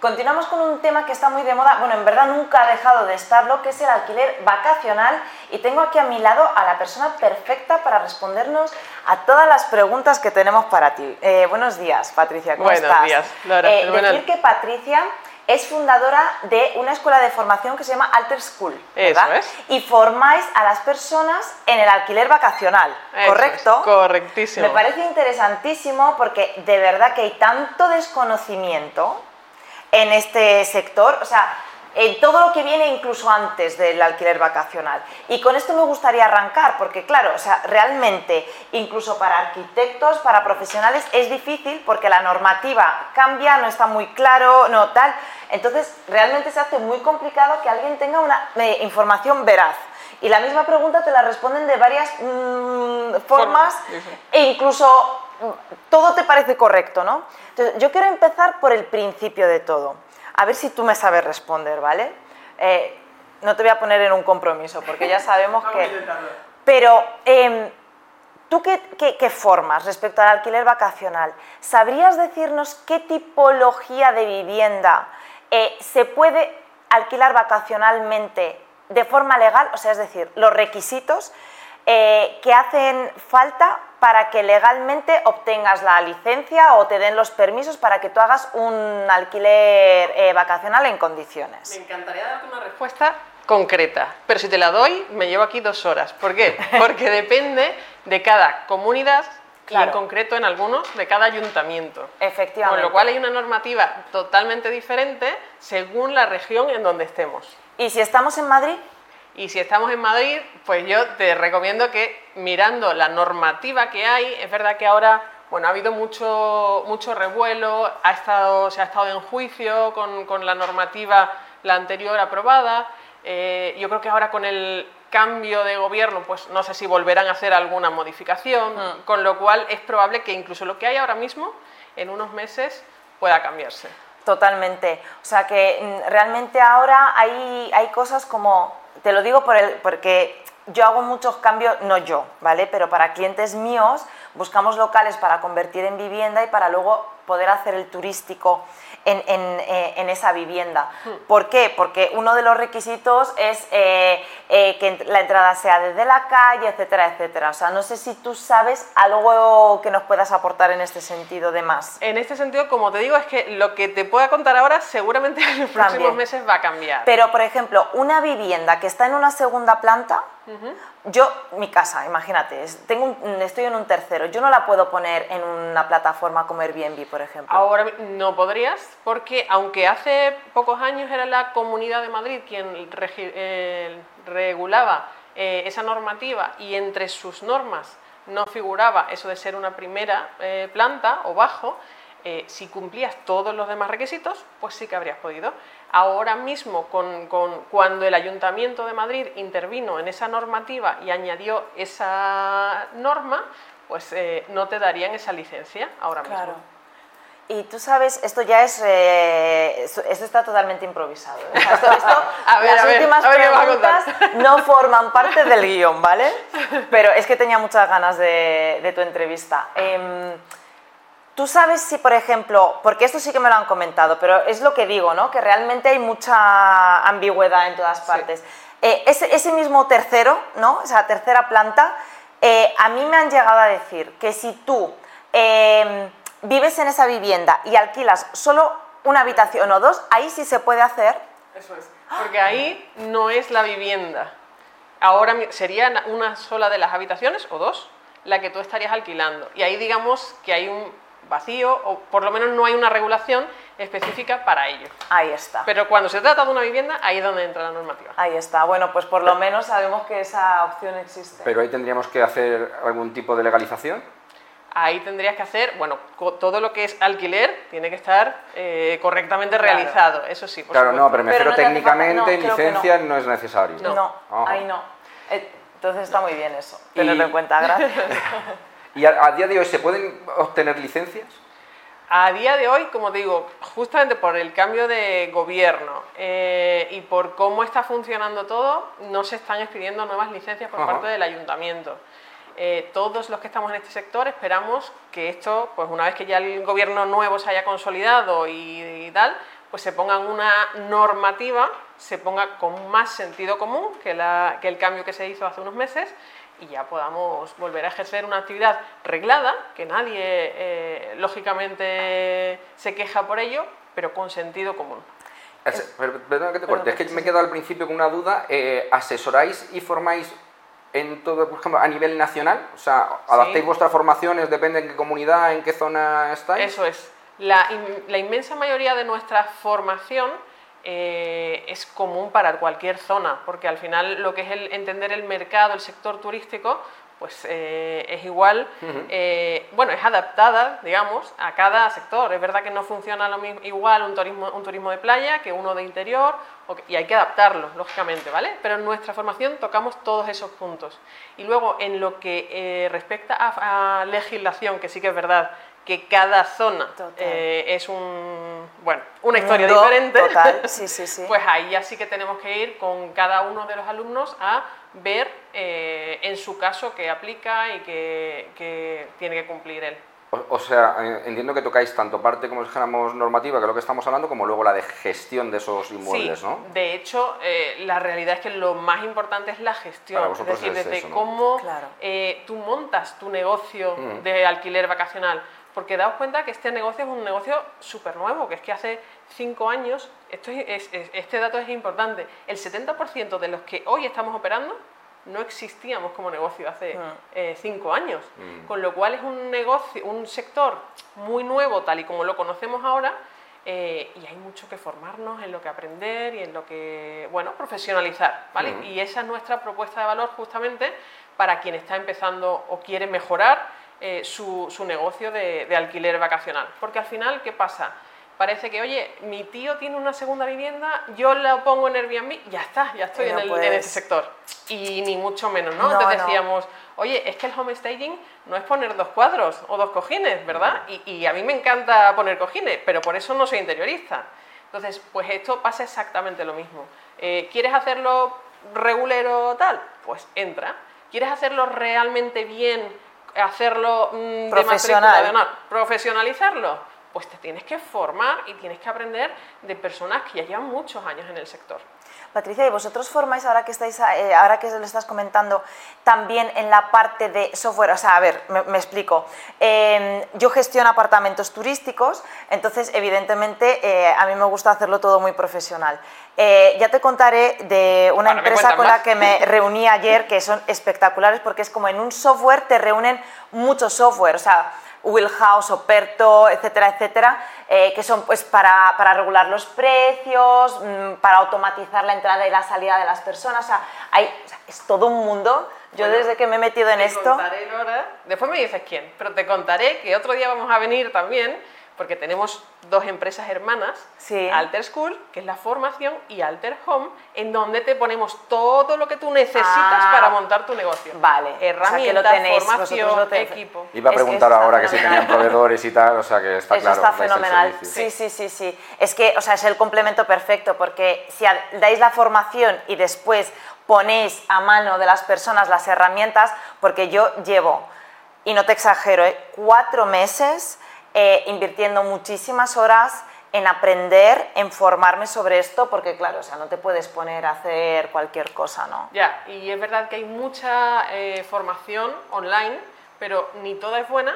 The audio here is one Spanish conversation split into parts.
Continuamos con un tema que está muy de moda, bueno, en verdad nunca ha dejado de estarlo, que es el alquiler vacacional. Y tengo aquí a mi lado a la persona perfecta para respondernos a todas las preguntas que tenemos para ti. Eh, buenos días, Patricia, ¿cómo buenos estás? Días, Laura. Eh, decir que Patricia es fundadora de una escuela de formación que se llama Alter School, ¿verdad? Eso es. Y formáis a las personas en el alquiler vacacional, Eso ¿correcto? es, correctísimo. Me parece interesantísimo porque de verdad que hay tanto desconocimiento en este sector, o sea, en todo lo que viene incluso antes del alquiler vacacional. Y con esto me gustaría arrancar, porque claro, o sea, realmente, incluso para arquitectos, para profesionales, es difícil porque la normativa cambia, no está muy claro, no tal. Entonces, realmente se hace muy complicado que alguien tenga una eh, información veraz. Y la misma pregunta te la responden de varias mm, formas e incluso todo te parece correcto, ¿no? Entonces, yo quiero empezar por el principio de todo. A ver si tú me sabes responder, ¿vale? Eh, no te voy a poner en un compromiso, porque ya sabemos que... Pero, eh, ¿tú qué, qué, qué, formas respecto al alquiler vacacional? ¿Sabrías decirnos qué tipología de vivienda eh, se puede alquilar vacacionalmente de forma legal? O sea, es decir, los requisitos eh, que hacen falta para que legalmente obtengas la licencia o te den los permisos para que tú hagas un alquiler eh, vacacional en condiciones. Me encantaría darte una respuesta concreta, pero si te la doy me llevo aquí dos horas. ¿Por qué? Porque depende de cada comunidad claro. y en concreto en algunos de cada ayuntamiento. Efectivamente. Con lo cual hay una normativa totalmente diferente según la región en donde estemos. ¿Y si estamos en Madrid? Y si estamos en Madrid, pues yo te recomiendo que mirando la normativa que hay, es verdad que ahora bueno, ha habido mucho, mucho revuelo, ha estado, se ha estado en juicio con, con la normativa, la anterior aprobada. Eh, yo creo que ahora con el cambio de gobierno, pues no sé si volverán a hacer alguna modificación, mm. con lo cual es probable que incluso lo que hay ahora mismo, en unos meses, pueda cambiarse. Totalmente. O sea que realmente ahora hay, hay cosas como te lo digo por el, porque yo hago muchos cambios, no yo, ¿vale? Pero para clientes míos buscamos locales para convertir en vivienda y para luego poder hacer el turístico en, en, eh, en esa vivienda. ¿Por qué? Porque uno de los requisitos es eh, eh, que la entrada sea desde la calle, etcétera, etcétera. O sea, no sé si tú sabes algo que nos puedas aportar en este sentido de más. En este sentido, como te digo, es que lo que te pueda contar ahora seguramente en los próximos También. meses va a cambiar. Pero, por ejemplo, una vivienda que está en una segunda planta, uh -huh. Yo, mi casa, imagínate, tengo un, estoy en un tercero, yo no la puedo poner en una plataforma como Airbnb, por ejemplo. Ahora no podrías, porque aunque hace pocos años era la Comunidad de Madrid quien eh, regulaba eh, esa normativa y entre sus normas no figuraba eso de ser una primera eh, planta o bajo, si cumplías todos los demás requisitos, pues sí que habrías podido. Ahora mismo, con, con, cuando el Ayuntamiento de Madrid intervino en esa normativa y añadió esa norma, pues eh, no te darían esa licencia ahora mismo. Claro. Y tú sabes, esto ya es, eh, esto está totalmente improvisado. ¿eh? Esto, esto, a ver, las a ver, últimas a ver preguntas no forman parte del guion, ¿vale? Pero es que tenía muchas ganas de, de tu entrevista. Eh, Tú sabes si, por ejemplo, porque esto sí que me lo han comentado, pero es lo que digo, ¿no? Que realmente hay mucha ambigüedad en todas partes. Sí. Eh, ese, ese, mismo tercero, ¿no? Esa tercera planta, eh, a mí me han llegado a decir que si tú eh, vives en esa vivienda y alquilas solo una habitación o dos, ahí sí se puede hacer. Eso es. Porque ahí no es la vivienda. Ahora sería una sola de las habitaciones o dos la que tú estarías alquilando. Y ahí digamos que hay un vacío o por lo menos no hay una regulación específica para ello. Ahí está. Pero cuando se trata de una vivienda, ahí es donde entra la normativa. Ahí está. Bueno, pues por lo menos sabemos que esa opción existe. Pero ahí tendríamos que hacer algún tipo de legalización. Ahí tendrías que hacer, bueno, todo lo que es alquiler tiene que estar eh, correctamente claro. realizado, eso sí. Por claro, supuesto. no, pero me refiero técnicamente, no, licencia no. no. es necesario. No, no ahí no. Eh, Entonces está muy bien eso, tenerlo y... en cuenta, gracias. ¿Y a, a día de hoy se pueden obtener licencias? A día de hoy, como digo, justamente por el cambio de gobierno eh, y por cómo está funcionando todo, no se están expidiendo nuevas licencias por Ajá. parte del ayuntamiento. Eh, todos los que estamos en este sector esperamos que esto, pues una vez que ya el gobierno nuevo se haya consolidado y, y tal, pues se ponga una normativa, se ponga con más sentido común que, la- que el cambio que se hizo hace unos meses y ya podamos volver a ejercer una actividad reglada, que nadie eh, lógicamente se queja por ello, pero con sentido común. Es- Perdona que te corte, es que me he quedado al principio con una duda. eh, ¿Asesoráis y formáis en todo, por ejemplo, a nivel nacional? O sea, ¿adaptáis Sí. vuestras formaciones? ¿Depende en qué comunidad, en qué zona estáis? Eso es. La, in- la inmensa mayoría de nuestra formación eh, es común para cualquier zona, porque al final lo que es el entender el mercado, el sector turístico, pues eh, es igual, eh, bueno, es adaptada, digamos, a cada sector. Es verdad que no funciona lo mismo, igual un turismo, un turismo de playa que uno de interior, que- y hay que adaptarlo, lógicamente, ¿vale? Pero en nuestra formación tocamos todos esos puntos. Y luego, en lo que eh, respecta a, a legislación, que sí que es verdad que cada zona eh, es un, bueno, una historia Mundo diferente, total, sí, sí, sí. pues ahí ya sí que tenemos que ir con cada uno de los alumnos a ver eh, en su caso qué aplica y qué, qué tiene que cumplir él. O, o sea, eh, entiendo que tocáis tanto parte, como dijéramos, normativa, que es lo que estamos hablando, como luego la de gestión de esos inmuebles, sí, ¿no? de hecho, eh, la realidad es que lo más importante es la gestión. Para es decir, es desde eso, ¿no? cómo Claro. eh, tú montas tu negocio Mm. de alquiler vacacional. Porque daos cuenta que este negocio es un negocio súper nuevo, que es que hace cinco años, esto es- es- es- este dato es importante, el 70% de los que hoy estamos operando no existíamos como negocio hace Mm. eh, cinco años. Mm. Con lo cual es un negocio, un sector muy nuevo, tal y como lo conocemos ahora, eh, y hay mucho que formarnos, en lo que aprender y en lo que, bueno, profesionalizar, ¿vale? Ujú. Y esa es nuestra propuesta de valor justamente para quien está empezando o quiere mejorar eh, su, su negocio de, de alquiler vacacional. Porque al final, ¿qué pasa? Parece que, oye, mi tío tiene una segunda vivienda, yo la pongo en Airbnb, ya está, ya estoy en, el- en ese sector. Y ni mucho menos, ¿no? No, Entonces no. decíamos, oye, es que el home staging no es poner dos cuadros o dos cojines, ¿verdad? Y, y a mí me encanta poner cojines, pero por eso no soy interiorista. Entonces, pues esto pasa exactamente lo mismo. Eh, ¿Quieres hacerlo regulero tal? Pues entra. ¿Quieres hacerlo realmente bien? Hacerlo mm, de Profesional. matrícula de honor, profesionalizarlo, pues te tienes que formar y tienes que aprender de personas que ya llevan muchos años en el sector. Patricia, ¿y vosotros formáis, ahora que, estáis, eh, ahora que lo estás comentando, también en la parte de software? O sea, a ver, me, me explico. Eh, yo gestiono apartamentos turísticos, entonces, evidentemente, eh, a mí me gusta hacerlo todo muy profesional. Eh, ya te contaré de una Ahora empresa con la que me reuní ayer, que son espectaculares, porque es como en un software te reúnen muchos software, o sea, Wheelhouse, Operto, etcétera, etcétera, eh, que son pues para, para regular los precios, mm, para automatizar la entrada y la salida de las personas, o sea, hay, o sea, es todo un mundo. Yo Bueno, desde que me he metido en Te esto, contaré, Lora. Después me dices quién, pero te contaré que otro día vamos a venir también, porque tenemos dos empresas hermanas, Sí. Alter School, que es la formación, y Alter Home, en donde te ponemos todo lo que tú necesitas Ah, para montar tu negocio. vale, o sea, que Herramientas, lo tenéis, formación, lo tenéis. equipo. Iba a Es que preguntar ahora que si tenían proveedores y tal, o sea que está Eso claro. está fenomenal. Sí, sí, sí, sí. Es que, o sea, es el complemento perfecto porque si dais la formación y después ponéis a mano de las personas las herramientas, porque yo llevo, y no te exagero, ¿eh? cuatro meses eh, invirtiendo muchísimas horas en aprender, en formarme sobre esto, porque claro, o sea, no te puedes poner a hacer cualquier cosa, ¿no? Ya, y es verdad que hay mucha eh, formación online, pero ni toda es buena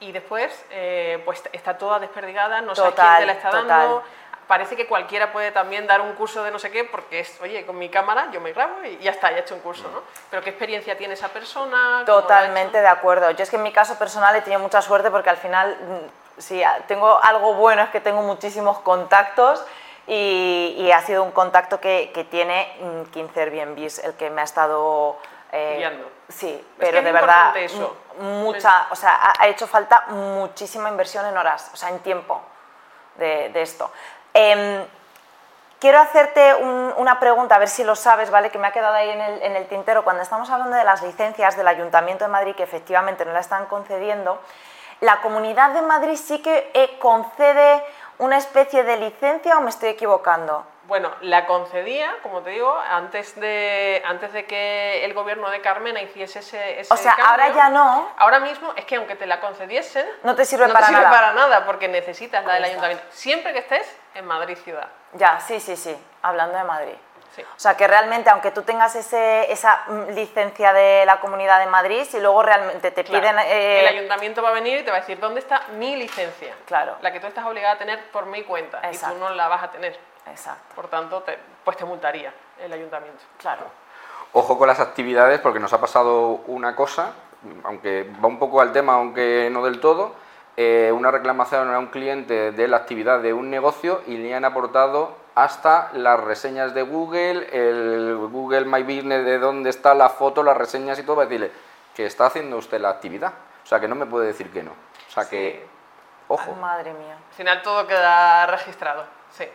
y después eh, pues está toda desperdigada, no sabes quién Total, te la está total. dando. Parece que cualquiera puede también dar un curso de no sé qué, porque es, oye, con mi cámara yo me grabo y ya está, ya he hecho un curso, ¿no? Pero ¿qué experiencia tiene esa persona? ¿Cómo lo ha Totalmente de acuerdo. Yo es que en mi caso personal he tenido mucha suerte porque al final, mm, si tengo algo bueno es que tengo muchísimos contactos y, y ha sido un contacto que, que tiene mm, 15 Airbnbs el que me ha estado... eh, Guiando. Sí, pero es de verdad, eso. mucha, o sea, ha, ha hecho falta muchísima inversión en horas, o sea, en tiempo de, de esto. Em, Quiero hacerte un- una pregunta, a ver si lo sabes, ¿vale? Que me ha quedado ahí en el, en el tintero. Cuando estamos hablando de las licencias del Ayuntamiento de Madrid, que efectivamente no la están concediendo, la Comunidad de Madrid sí que eh, concede una especie de licencia o me estoy equivocando? Bueno, la concedía, como te digo, antes de, antes de que el gobierno de Carmena hiciese ese, ese O sea, cambio. ahora ya no. Ahora mismo es que aunque te la concediesen, No te sirve no para te sirve nada. para nada porque necesitas la del ayuntamiento. Siempre que estés en Madrid ciudad. Ya, sí, sí, sí, hablando de Madrid. Sí. O sea, que realmente, aunque tú tengas ese, esa mm, licencia de la Comunidad de Madrid, si luego realmente te Claro, piden... eh, el ayuntamiento va a venir y te va a decir, ¿dónde está mi licencia? Claro. La que tú estás obligada a tener por mi cuenta Exacto. y tú no la vas a tener. Exacto, Por tanto, te, pues te multaría el ayuntamiento. claro. Ojo con las actividades porque nos ha pasado una cosa, aunque va un poco al tema, aunque no del todo, eh, una reclamación a un cliente de la actividad de un negocio y le han aportado hasta las reseñas de Google, el Google My Business de dónde está la foto, las reseñas y todo, para decirle que está haciendo usted la actividad. O sea, que no me puede decir que no. O sea, que, ojo. Madre mía. Al final todo queda registrado. Sí.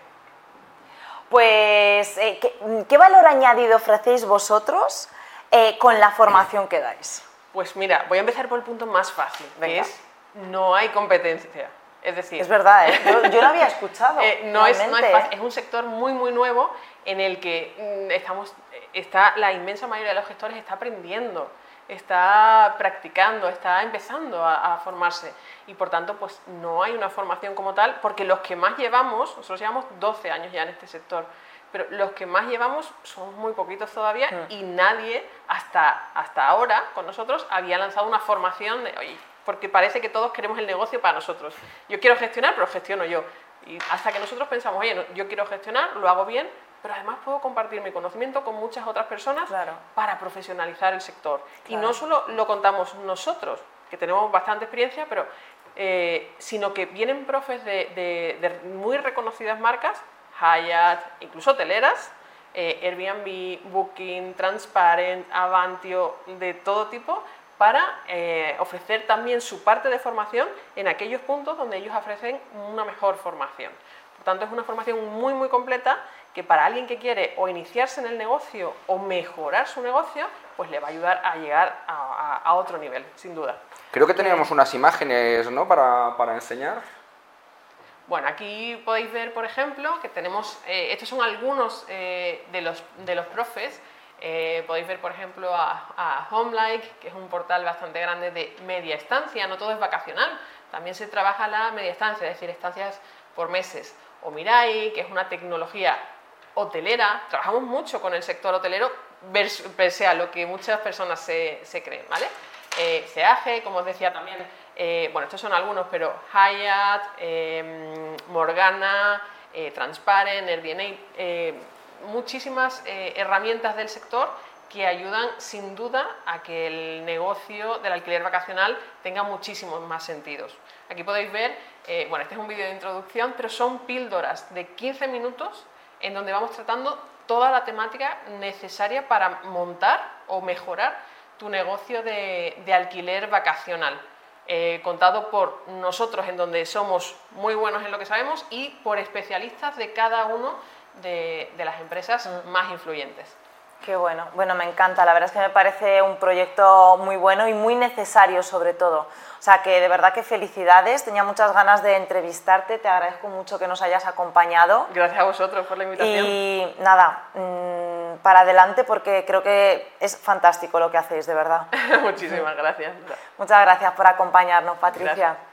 Pues, eh, ¿qué, qué valor añadido ofrecéis vosotros eh, con la formación que dais? Pues mira, voy a empezar por el punto más fácil, que es no hay competencia. Es decir, Es verdad, ¿eh? yo, yo lo había escuchado. Eh, no, es, no es es un sector muy muy nuevo en el que mm, estamos, está, la inmensa mayoría de los gestores está aprendiendo, está practicando, está empezando a, a formarse y por tanto pues no hay una formación como tal porque los que más llevamos, nosotros llevamos 12 años ya en este sector, pero los que más llevamos somos muy poquitos todavía Mm. y nadie hasta, hasta ahora con nosotros había lanzado una formación de, oye, porque parece que todos queremos el negocio para nosotros. Yo quiero gestionar, pero gestiono yo. Y hasta que nosotros pensamos, oye, no, yo quiero gestionar, lo hago bien, pero además puedo compartir mi conocimiento con muchas otras personas Claro. para profesionalizar el sector. Y no solo lo contamos nosotros, que tenemos bastante experiencia, pero eh, sino que vienen profes de, de- de muy reconocidas marcas, Hyatt, incluso hoteleras, eh, Airbnb, Booking, Transparent, Avantio, de todo tipo, para eh, ofrecer también su parte de formación en aquellos puntos donde ellos ofrecen una mejor formación. Por tanto, es una formación muy, muy completa que para alguien que quiere o iniciarse en el negocio o mejorar su negocio, pues le va a ayudar a llegar a, a- a otro nivel, sin duda. Creo que teníamos unas imágenes, ¿no? Para, para enseñar. Bueno, aquí podéis ver, por ejemplo, que tenemos, eh, estos son algunos eh, de, los, de los profes. Eh, podéis ver, por ejemplo, a, a Homelike, que es un portal bastante grande de media estancia, no todo es vacacional, también se trabaja la media estancia, es decir, estancias por meses. O Mirai, que es una tecnología hotelera, trabajamos mucho con el sector hotelero, pese a lo que muchas personas se, creen, ¿vale? Eh, como os decía también, eh, bueno, estos son algunos, pero Hyatt, eh, Morgana, eh, Transparent, Airbnb, eh, muchísimas herramientas del sector que ayudan sin duda a que el negocio del alquiler vacacional tenga muchísimos más sentidos. Aquí podéis ver, eh, bueno, este es un vídeo de introducción, pero son píldoras de 15 minutos en donde vamos tratando toda la temática necesaria para montar o mejorar tu negocio de, de alquiler vacacional. eh, contado por nosotros en donde somos muy buenos en lo que sabemos y por especialistas de cada uno de, de las empresas más influyentes. Qué bueno, bueno, me encanta, la verdad es que me parece un proyecto muy bueno y muy necesario sobre todo. O sea que de verdad que felicidades, tenía muchas ganas de entrevistarte, te agradezco mucho que nos hayas acompañado Gracias a vosotros por la invitación. y nada, mm, para adelante porque creo que es fantástico lo que hacéis, de verdad. Muchísimas gracias. Muchas gracias por acompañarnos, Patricia. Gracias.